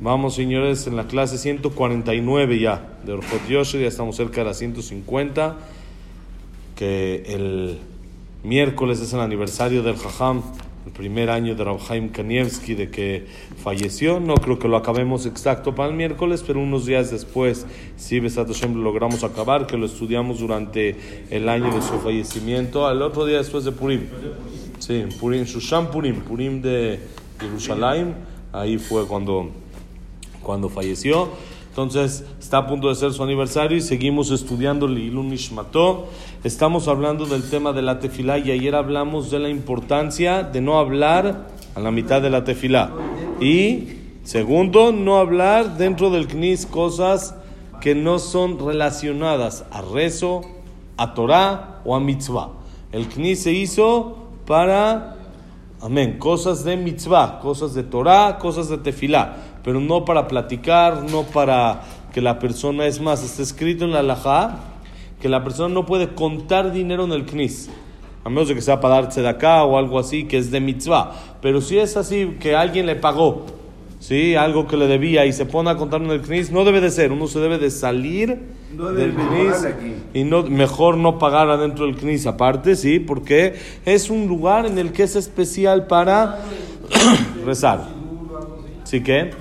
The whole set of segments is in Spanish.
Vamos, señores, en la clase 149 ya de Orjot Yosher, ya estamos cerca de la 150. Que el miércoles es el aniversario del Jajam, el primer año de Rabhaim Kanievski de que falleció. No creo que lo acabemos exacto para el miércoles, pero unos días después, si Besat Hashem lo logramos acabar, que lo estudiamos durante el año de su fallecimiento, al otro día después de Purim. Sí, Purim, Shushan Purim, Purim de Jerusalén, ahí fue cuando, cuando falleció. Entonces está a punto de ser su aniversario y seguimos estudiando Lilun Nishmato. Estamos hablando del tema de la tefilá y ayer hablamos de la importancia de no hablar a la mitad de la tefilá. Y segundo, no hablar dentro del knis cosas que no son relacionadas a rezo, a Torah o a mitzvah. El knis se hizo para, amén, cosas de mitzvah, cosas de Torah, cosas de tefilá, pero no para platicar, no para que la persona, es más, está escrito en la halajá que la persona no puede contar dinero en el knis, a menos de que sea para darse de acá o algo así, que es de mitzvah, pero si es así, que alguien le pagó, ¿sí? algo que le debía y se pone a contar en el knis, no debe de ser, uno se debe de salir No del knis y no, mejor no pagar adentro del knis aparte, ¿sí? Porque es un lugar en el que es especial para rezar. ¿Sí que?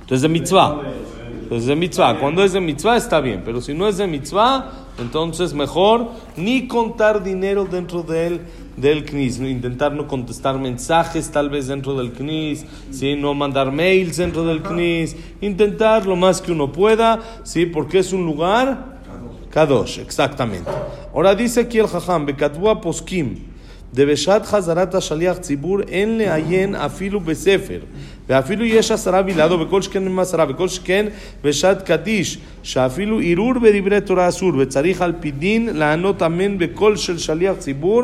Entonces de mitzvah. Entonces de mitzvah. Cuando es de mitzvah está bien, pero si no es de mitzvah, entonces mejor ni contar dinero dentro del, del knis. Intentar no contestar mensajes tal vez dentro del knis, ¿sí? no mandar mails dentro del knis. Intentar lo más que uno pueda, ¿sí? porque es un lugar Kadosh, exactamente. Ahora dice aquí el Jajam, Bekatbua Poskim, de בשעת חזרת השליח ציבור אין לעיין אפילו בספר ואפילו יש עשרה בלעדו וכל שכן עם עשרה וכל שכן בשעת קדיש שאפילו ערעור בדברי תורה אסור וצריך על פי דין לענות אמן בקול של שליח ציבור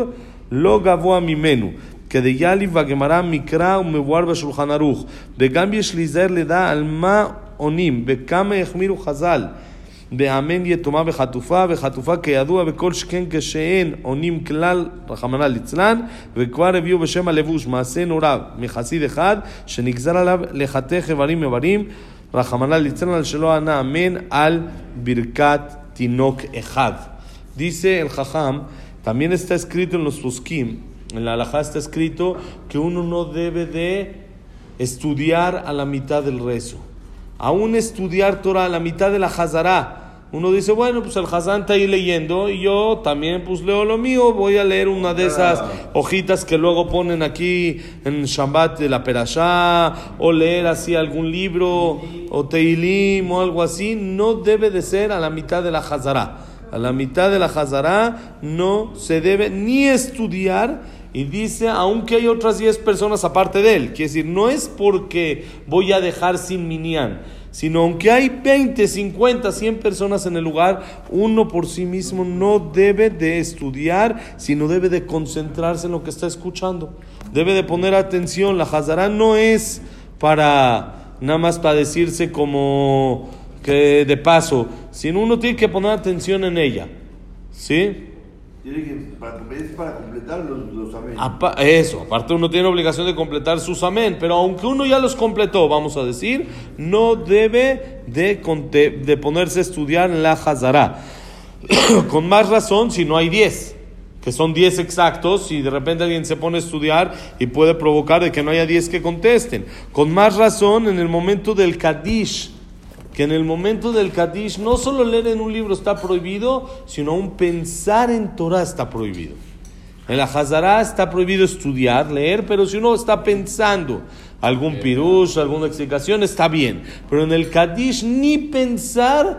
לא גבוה ממנו כדיאלי והגמרא מקרא ומבואר בשולחן ערוך וגם יש להיזהר לדע על מה עונים וכמה החמירו חז"ל באמן יתומה וחטופה, וחטופה כידוע בכל שכן כשאין עונים כלל, רחמנא ליצלן, וכבר הביאו בשם הלבוש מעשה נורא מחסיד אחד, שנגזר עליו לחתך איברים איברים, רחמנא ליצלן על שלא ענה אמן על ברכת תינוק אחד. Dice el Jajam, también está escrito en los poskim, en la halajá está escrito que uno no debe de estudiar a la mitad del rezo. Aún estudiar Torah a la mitad de la Hazara. Uno dice, bueno, pues el Hazán está ahí leyendo y yo también pues leo lo mío, voy a leer una de esas hojitas que luego ponen aquí en Shabbat de la Perashá, o leer así algún libro, o Teilim, o algo así. No debe de ser a la mitad de la Hazara. A la mitad de la Hazara no se debe ni estudiar y dice, aunque hay otras 10 personas aparte de él, quiere decir, no es porque voy a dejar sin minyan, sino aunque hay 20, 50, 100 personas en el lugar, uno por sí mismo no debe de estudiar, sino debe de concentrarse en lo que está escuchando. Debe de poner atención, la Hazara no es para nada más para decirse como que de paso, sino uno tiene que poner atención en ella. ¿Sí? Tiene que, para, para completar los, amén. Eso, aparte uno tiene obligación de completar sus amén, pero aunque uno ya los completó, vamos a decir, no debe de, de ponerse a estudiar en la Hazara. Con más razón si no hay 10, que son 10 exactos, y de repente alguien se pone a estudiar y puede provocar de que no haya 10 que contesten. Con más razón en el momento del Kadish, que en el momento del Kadish no solo leer en un libro está prohibido, sino aún pensar en Torah está prohibido. En la Hazara está prohibido estudiar, leer, pero si uno está pensando algún pirush, alguna explicación, está bien. Pero en el Kadish ni pensar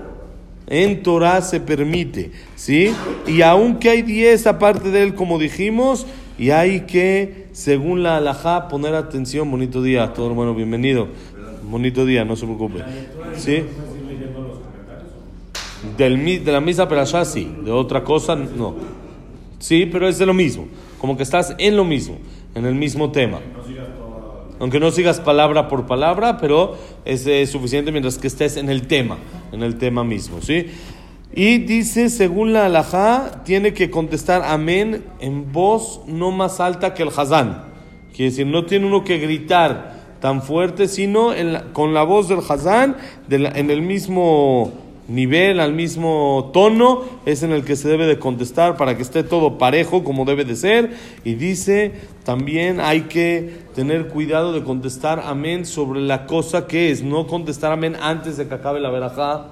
en Torah se permite, ¿sí? Y aunque hay 10 aparte de él, como dijimos, y hay que, según la halajá, poner atención. Bonito día, todo hermano, bienvenido. Bonito día, no se preocupe. ¿Sí? Del, de la misma perashá sí, de otra cosa no. Sí, pero es de lo mismo. Como que estás en lo mismo, en el mismo tema. Aunque no sigas palabra por palabra, pero es suficiente mientras que estés en el tema, en el tema mismo, ¿sí? Y dice, según la halajá, tiene que contestar amén en voz no más alta que el hazán. Quiere decir, no tiene uno que gritar tan fuerte, sino en la- con la voz del Hazán, en el mismo nivel, al mismo tono, es en el que se debe de contestar para que esté todo parejo como debe de ser. Y dice, también hay que tener cuidado de contestar amén sobre la cosa que es, no contestar amén antes de que acabe la verajá,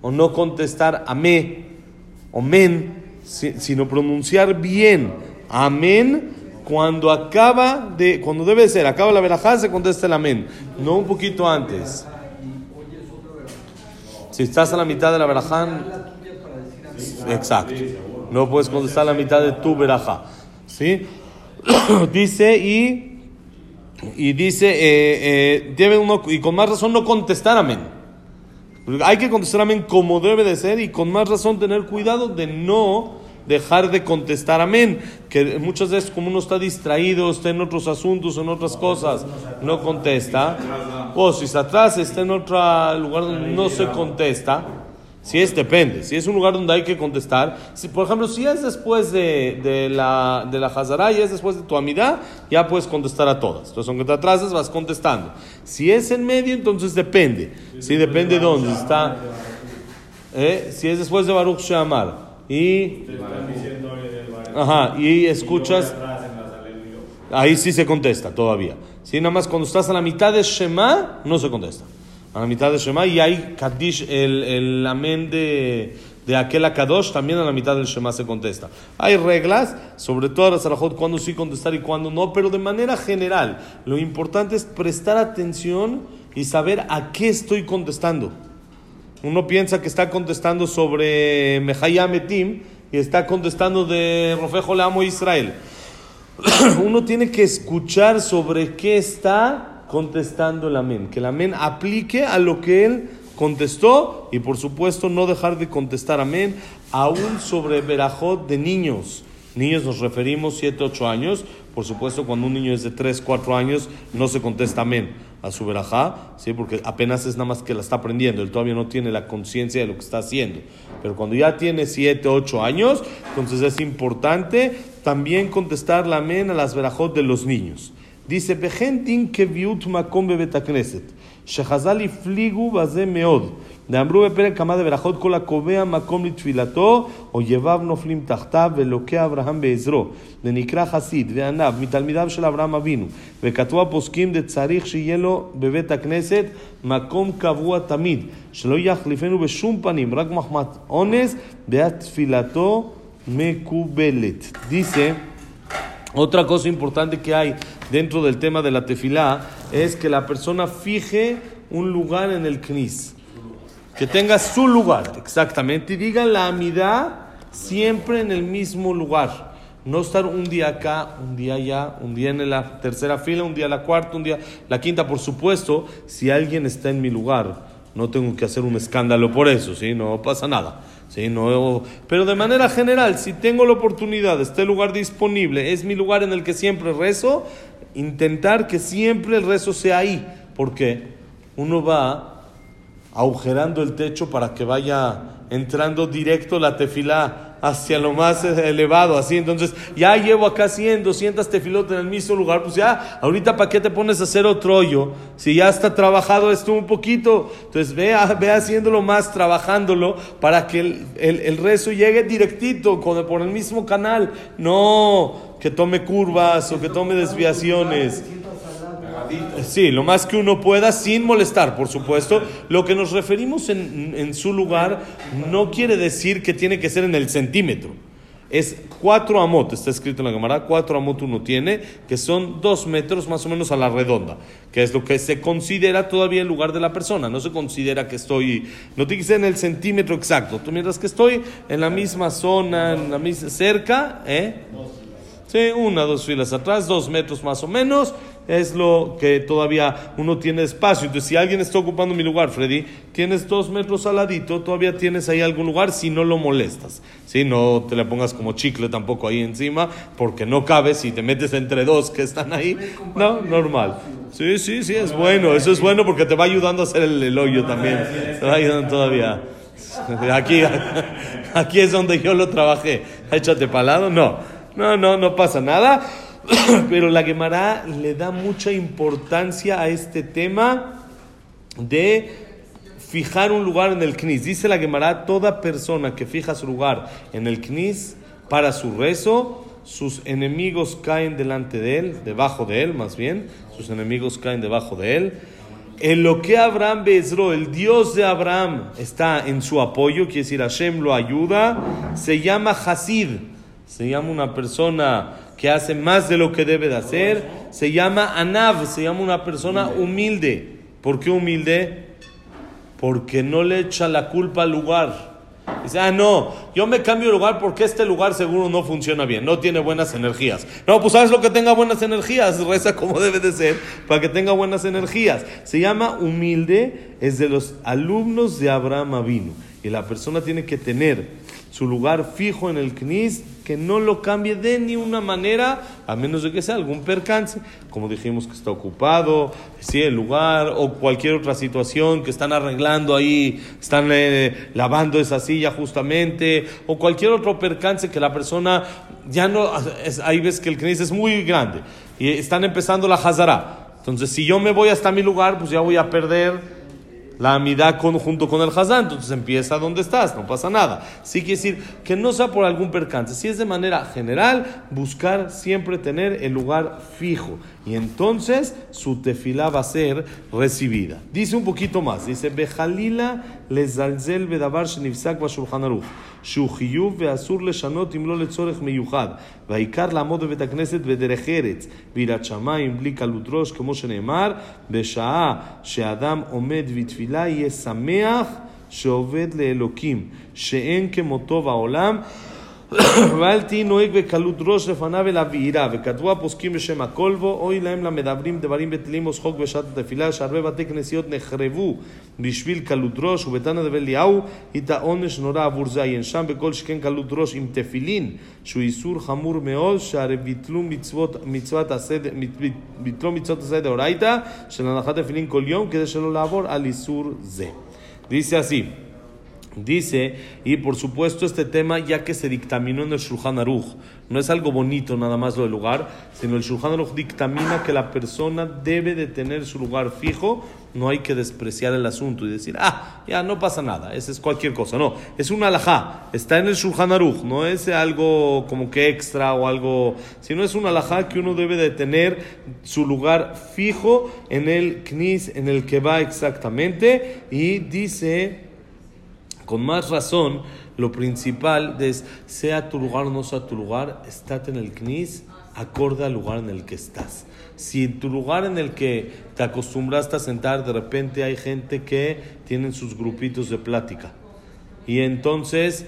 o no contestar amén o men, si- sino pronunciar bien amén cuando acaba de, cuando debe ser, acaba la verajá, se contesta el amén, no un poquito antes. Si estás a la mitad de la verajá, exacto, no puedes contestar la mitad de tu verajá, ¿sí? dice y y dice eh, eh, uno y con más razón no contestar amén. Hay que contestar amén como debe de ser y con más razón tener cuidado de no dejar de contestar amén. Que muchas veces como uno está distraído, está en otros asuntos, en otras cosas, no contesta. O si está atrás, está en otro lugar donde no se contesta. Si es, depende. Si es un lugar donde hay que contestar. Si, por ejemplo, si es después de, de la, de la Hazara y es después de tu amidad, ya puedes contestar a todas. Entonces, aunque te atrases, vas contestando. Si es en medio, entonces depende. Si depende de dónde está. ¿Eh? Si es después de Baruch Shamar y, ajá, y escuchas, ahí sí se contesta todavía. Si nada más cuando estás a la mitad de Shema, no se contesta. A la mitad de Shema y hay Kaddish, el, el amén de, de aquel Akadosh, también a la mitad del Shema se contesta. Hay reglas, sobre todo a Sarajot, cuándo sí contestar y cuándo no, pero de manera general, lo importante es prestar atención y saber a qué estoy contestando. Uno piensa que está contestando sobre Mehayametim y está contestando de Rofejo le amo Israel. Uno tiene que escuchar sobre qué está contestando el amén. Que el amén aplique a lo que él contestó y por supuesto no dejar de contestar amén aún sobre verajot de niños. Niños nos referimos 7, 8 años. Por supuesto, cuando un niño es de 3, 4 años, no se contesta amén a su verajá, ¿sí? porque apenas es nada más que la está aprendiendo, él todavía no tiene la conciencia de lo que está haciendo. Pero cuando ya tiene 7, 8 años, entonces es importante también contestar la amén a las verajot de los niños. Dice, Bejentin que viut makom bebetacneset, shehazal fligu meod שחז"ל הפליגו בזה מאוד. דאמרו בפרק כמה דברכות כל הקובע מקום לתפילתו, אויביו נופלים תחתיו, ולוקח אברהם בעזרו. ונקרא חסיד וענב מתלמידיו של אברהם אבינו. וכתבו הפוסקים דצריך שיהיה לו בבית הכנסת מקום קבוע תמיד, שלא יחליפנו בשום פנים, רק מחמת אונס, ואת תפילתו מקובלת. Dice... Otra cosa importante que hay dentro del tema de la tefilá es que la persona fije un lugar en el knis. Que tenga su lugar, exactamente. Y diga la amidad siempre en el mismo lugar. No estar un día acá, un día allá, un día en la tercera fila, un día la cuarta, un día la quinta. Por supuesto, si alguien está en mi lugar, no tengo que hacer un escándalo por eso, ¿sí? No pasa nada. ¿sí? No, pero de manera general, si tengo la oportunidad, este lugar disponible, es mi lugar en el que siempre rezo, intentar que siempre el rezo sea ahí, porque uno va agujerando el techo para que vaya entrando directo la tefilá hacia lo más elevado, así. Entonces, ya llevo acá 100, 200 tefilot en el mismo lugar, pues ya, ahorita para qué te pones a hacer otro hoyo, si ya está trabajado esto un poquito. Entonces, ve, ve haciéndolo más, trabajándolo, para que el, el- el rezo llegue directito, con, por el mismo canal, no que tome curvas o que tome desviaciones. Sí, lo más que uno pueda sin molestar, por supuesto. Lo que nos referimos en, en su lugar no quiere decir que tiene que ser en el centímetro. Es cuatro amot, está escrito en la cámara, cuatro amot uno tiene, que son dos metros más o menos a la redonda, que es lo que se considera todavía el lugar de la persona. No se considera que estoy, no tiene que ser en el centímetro exacto. Tú mientras que estoy en la misma zona, en la misma, cerca, ¿eh? Sí, una, dos filas atrás, dos metros más o menos, es lo que todavía uno tiene espacio. Entonces, si alguien está ocupando mi lugar, Freddy, tienes dos metros al ladito, todavía tienes ahí algún lugar si no lo molestas. Si no te le pongas como chicle tampoco ahí encima, porque no cabe si te metes entre dos que están ahí. No, normal. Sí, sí, sí, es bueno. Eso es bueno porque te va ayudando a hacer el, el hoyo también. Te va ayudando todavía. Aquí, aquí es donde yo lo trabajé. Échate palado, no. No, no, no pasa nada. Pero la Gemara le da mucha importancia a este tema de fijar un lugar en el Knis. Dice la Gemara, toda persona que fija su lugar en el Knis para su rezo, sus enemigos caen delante de él, debajo de él más bien, sus enemigos caen debajo de él. En lo que Abraham Bezro, el Dios de Abraham, está en su apoyo, quiere decir Hashem lo ayuda, se llama Hasid, se llama una persona que hace más de lo que debe de hacer, se llama Anav, se llama una persona humilde. ¿Por qué humilde? Porque no le echa la culpa al lugar. Dice, ah, no, yo me cambio de lugar porque este lugar seguro no funciona bien, no tiene buenas energías. No, pues sabes lo que tenga buenas energías, reza como debe de ser para que tenga buenas energías. Se llama humilde, es de los alumnos de Abraham Avinu. Y la persona tiene que tener su lugar fijo en el Knis, que no lo cambie de ni una manera, a menos de que sea algún percance, como dijimos que está ocupado, si el lugar o cualquier otra situación que están arreglando ahí, están eh, lavando esa silla justamente, o cualquier otro percance que la persona ya no, es, ahí ves que el Knis es muy grande y están empezando la Hazara. Entonces, si yo me voy hasta mi lugar, pues ya voy a perder la amidad con, junto con el hazán, entonces empieza donde estás, no pasa nada. Sí quiere decir que no sea por algún percance, si es de manera general, buscar siempre tener el lugar fijo y entonces su tefilá va a ser recibida. Dice un poquito más, dice, Bejalila lezalzel bedavar shenifsak bashulchan aruch, שהוא חיוב ואסור לשנות אם לא לצורך מיוחד, והעיקר לעמוד בבית הכנסת בדרך ארץ, ביראת שמיים, בלי קלות ראש, כמו שנאמר, בשעה שאדם עומד בתפילה יהיה שמח שעובד לאלוקים, שאין כמותו בעולם. ואל תהי נוהג בקלות ראש לפניו אלא ביראה. וכתבו הפוסקים בשם הכל בו, אוי להם למדברים דברים בטלים או שחוק בשעת התפילה, שהרבה בתי כנסיות נחרבו בשביל קלות ראש, ובתנא דבי אליהו, היתה עונש נורא עבור זה. עיין שם בכל שכן קלות ראש עם תפילין, שהוא איסור חמור מאוד, שהרי ביטלו מצוות, מצוות הסדר, ביטלו מצוות הסדר אורייתא, של הנחת תפילין כל יום, כדי שלא לעבור על איסור זה. Dice así. Dice, y por supuesto este tema ya que se dictaminó en el Shulchan Aruch, no es algo bonito nada más lo del lugar, sino el Shulchan Aruch dictamina que la persona debe de tener su lugar fijo, no hay que despreciar el asunto y decir, ah, ya no pasa nada, eso es cualquier cosa, no, es un alajá, está en el Shulchan Aruch, no es algo como que extra o algo, sino es un alajá que uno debe de tener su lugar fijo en el knis, en el que va exactamente, y dice con más razón, lo principal es, sea tu lugar o no sea tu lugar, estate en el CNIS acorde al lugar en el que estás. Si en tu lugar en el que te acostumbraste a sentar, de repente hay gente que tienen sus grupitos de plática. Y entonces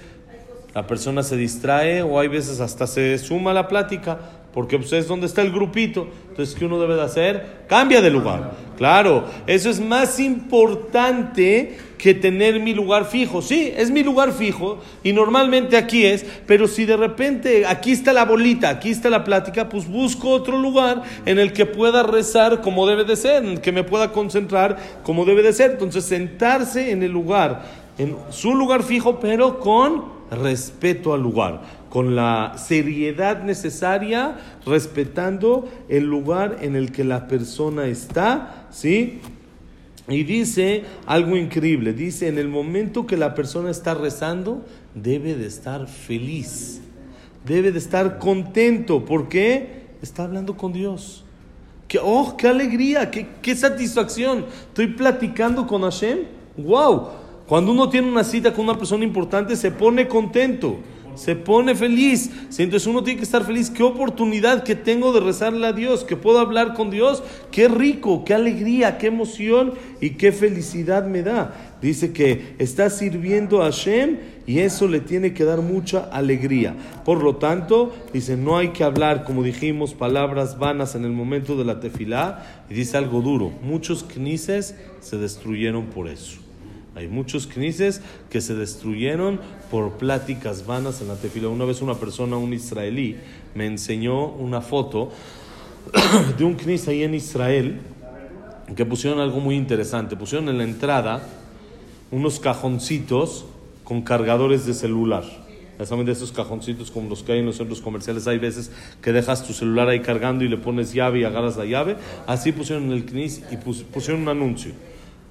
la persona se distrae o hay veces hasta se suma a la plática porque pues, es donde está el grupito. Entonces, ¿qué uno debe de hacer? Cambia de lugar. Claro, eso es más importante que tener mi lugar fijo. Sí, es mi lugar fijo y normalmente aquí es, pero si de repente aquí está la bolita, aquí está la plática, pues busco otro lugar en el que pueda rezar como debe de ser, en el que me pueda concentrar como debe de ser. Entonces, sentarse en el lugar, en su lugar fijo, pero con respeto al lugar, con la seriedad necesaria, respetando el lugar en el que la persona está, ¿sí? Y dice algo increíble, dice, en el momento que la persona está rezando, debe de estar feliz, debe de estar contento, porque está hablando con Dios. ¡Qué, oh, qué alegría, qué, qué satisfacción! Estoy platicando con Hashem. ¡Wow! Cuando uno tiene una cita con una persona importante, se pone contento se pone feliz. Entonces uno tiene que estar feliz. Qué oportunidad que tengo de rezarle a Dios, que puedo hablar con Dios. Qué rico, qué alegría, qué emoción y qué felicidad me da. Dice que está sirviendo a Hashem y eso le tiene que dar mucha alegría. Por lo tanto, dice, no hay que hablar, como dijimos, palabras vanas en el momento de la tefilá. Y dice algo duro, muchos knises se destruyeron por eso. Hay muchos knises que se destruyeron por pláticas vanas en la tefila. Una vez una persona, un israelí, me enseñó una foto de un knis ahí en Israel que pusieron algo muy interesante. Pusieron en la entrada unos cajoncitos con cargadores de celular. de esos cajoncitos como los que hay en los centros comerciales, hay veces que dejas tu celular ahí cargando y le pones llave y agarras la llave. Así pusieron en el CNIS y pusieron un anuncio.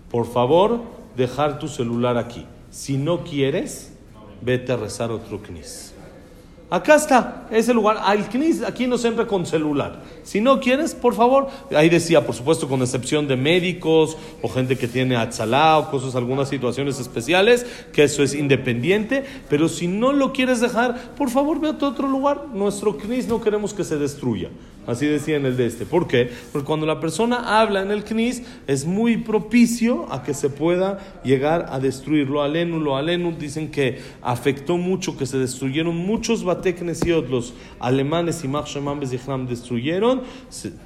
Por favor, dejar tu celular aquí. Si no quieres, vete a rezar otro CNIS. Acá está, ese lugar. Al CNIS aquí no siempre con celular. Si no quieres, por favor. Ahí decía, por supuesto, con excepción de médicos o gente que tiene atzalá o cosas, algunas situaciones especiales, que eso es independiente. Pero si no lo quieres dejar, por favor, ve a otro lugar. Nuestro CNIS no queremos que se destruya. Así decía en el de este. ¿Por qué? Porque cuando la persona habla en el CNIS es muy propicio a que se pueda llegar a destruirlo. Alenu, lo Alenu dicen que afectó mucho, que se destruyeron muchos bateknesiot, los alemanes y Machshaman Bezichnam destruyeron.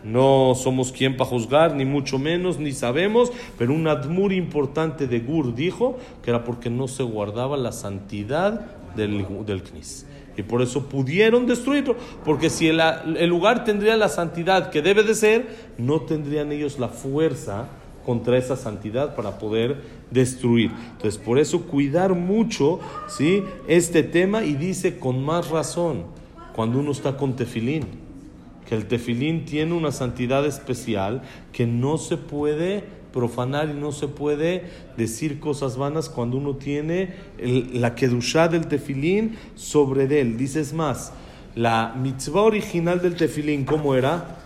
No somos quien para juzgar, ni mucho menos, ni sabemos, pero un admur importante de Gur dijo que era porque no se guardaba la santidad del, del CNIS y por eso pudieron destruirlo, porque si el, el, lugar tendría la santidad que debe de ser, no tendrían ellos la fuerza contra esa santidad para poder destruir. Entonces, por eso cuidar mucho ¿sí? este tema y dice con más razón cuando uno está con tefilín, que el tefilín tiene una santidad especial que no se puede profanar y no se puede decir cosas vanas cuando uno tiene la kedushá del tefilín sobre él. Dices más, la mitzvah original del tefilín, ¿cómo era?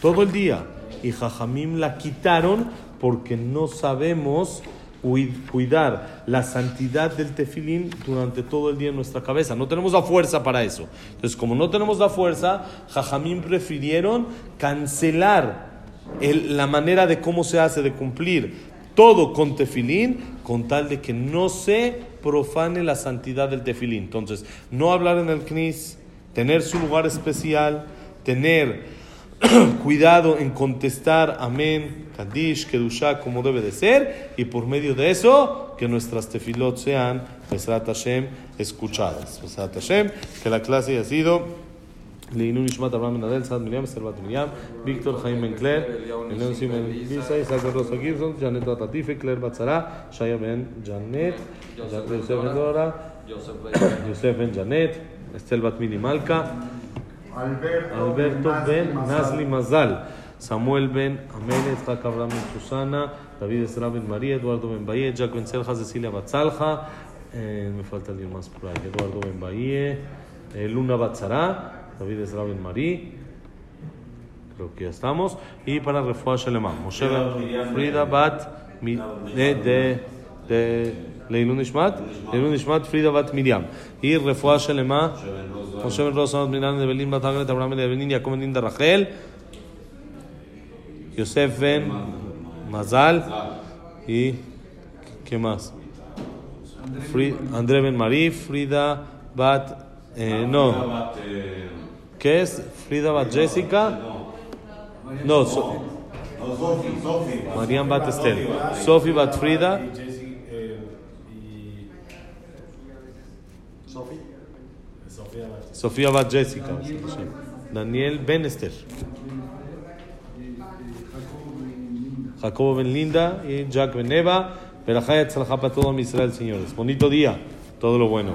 Todo el día. Y Jajamim la quitaron porque no sabemos cuidar la santidad del tefilín durante todo el día en nuestra cabeza. No tenemos la fuerza para eso. Entonces, como no tenemos la fuerza, Jajamim prefirieron cancelar la manera de cómo se hace, de cumplir todo con tefilín, con tal de que no se profane la santidad del tefilín. Entonces, no hablar en el knis, tener su lugar especial, tener cuidado en contestar amén, kadish, kedusha, como debe de ser, y por medio de eso, que nuestras tefilot sean, Besrat Hashem, escuchadas. Besrat Hashem, que la clase haya sido לעילוי נשמת אברהם בן הדל, סעד מרים, אסתר בת מרים, ויקטור חיים בן קלר, אלינו סימן ביסה, יצחק בן רוסה גיבסון, ג'נט בת עטיפה, קלר בת שרה, שיה בן ג'נט, יוסף בן דורה, יוסף בן ג'נט, אסתל בת מיני מלכה, אלברטו בן נזלי מזל, סמואל בן עמלת, יצחק אברהם בן סוסנה, דוד עזרא בן מריה, אדוארדו בן באיה, ג'ק בן צלחה, זסיליה בת צלחה, me falta alguien más por ahí, Eduardo Ben Bahía, Luna Batzara, David es Rabin Marí. Creo que ya estamos. Y para Refuah Shalema. Moshe Frida Bat de, de, Leilun Ishmat. Leilun Ishmat Frida Bat Miriam. Y Refuah Shalema. Moshe Ben Rosa Bat Miriam de Belín Bat Agret Abraham de Benin Jacob Ben de Rachel. Yosef Ben Mazal. Y ¿qué más? André Ben Marí, ¿Qué es? Frida Bat Jessica. No, so, Marian Bat Estel. Sophie Bat Frida. Sofía Bat Jessica. Daniel Ben Esther. Jacobo Ben Linda y Jack Ben Eva. Verajaya Tzalajá para todo Israel, señores. Bonito día. Todo lo bueno.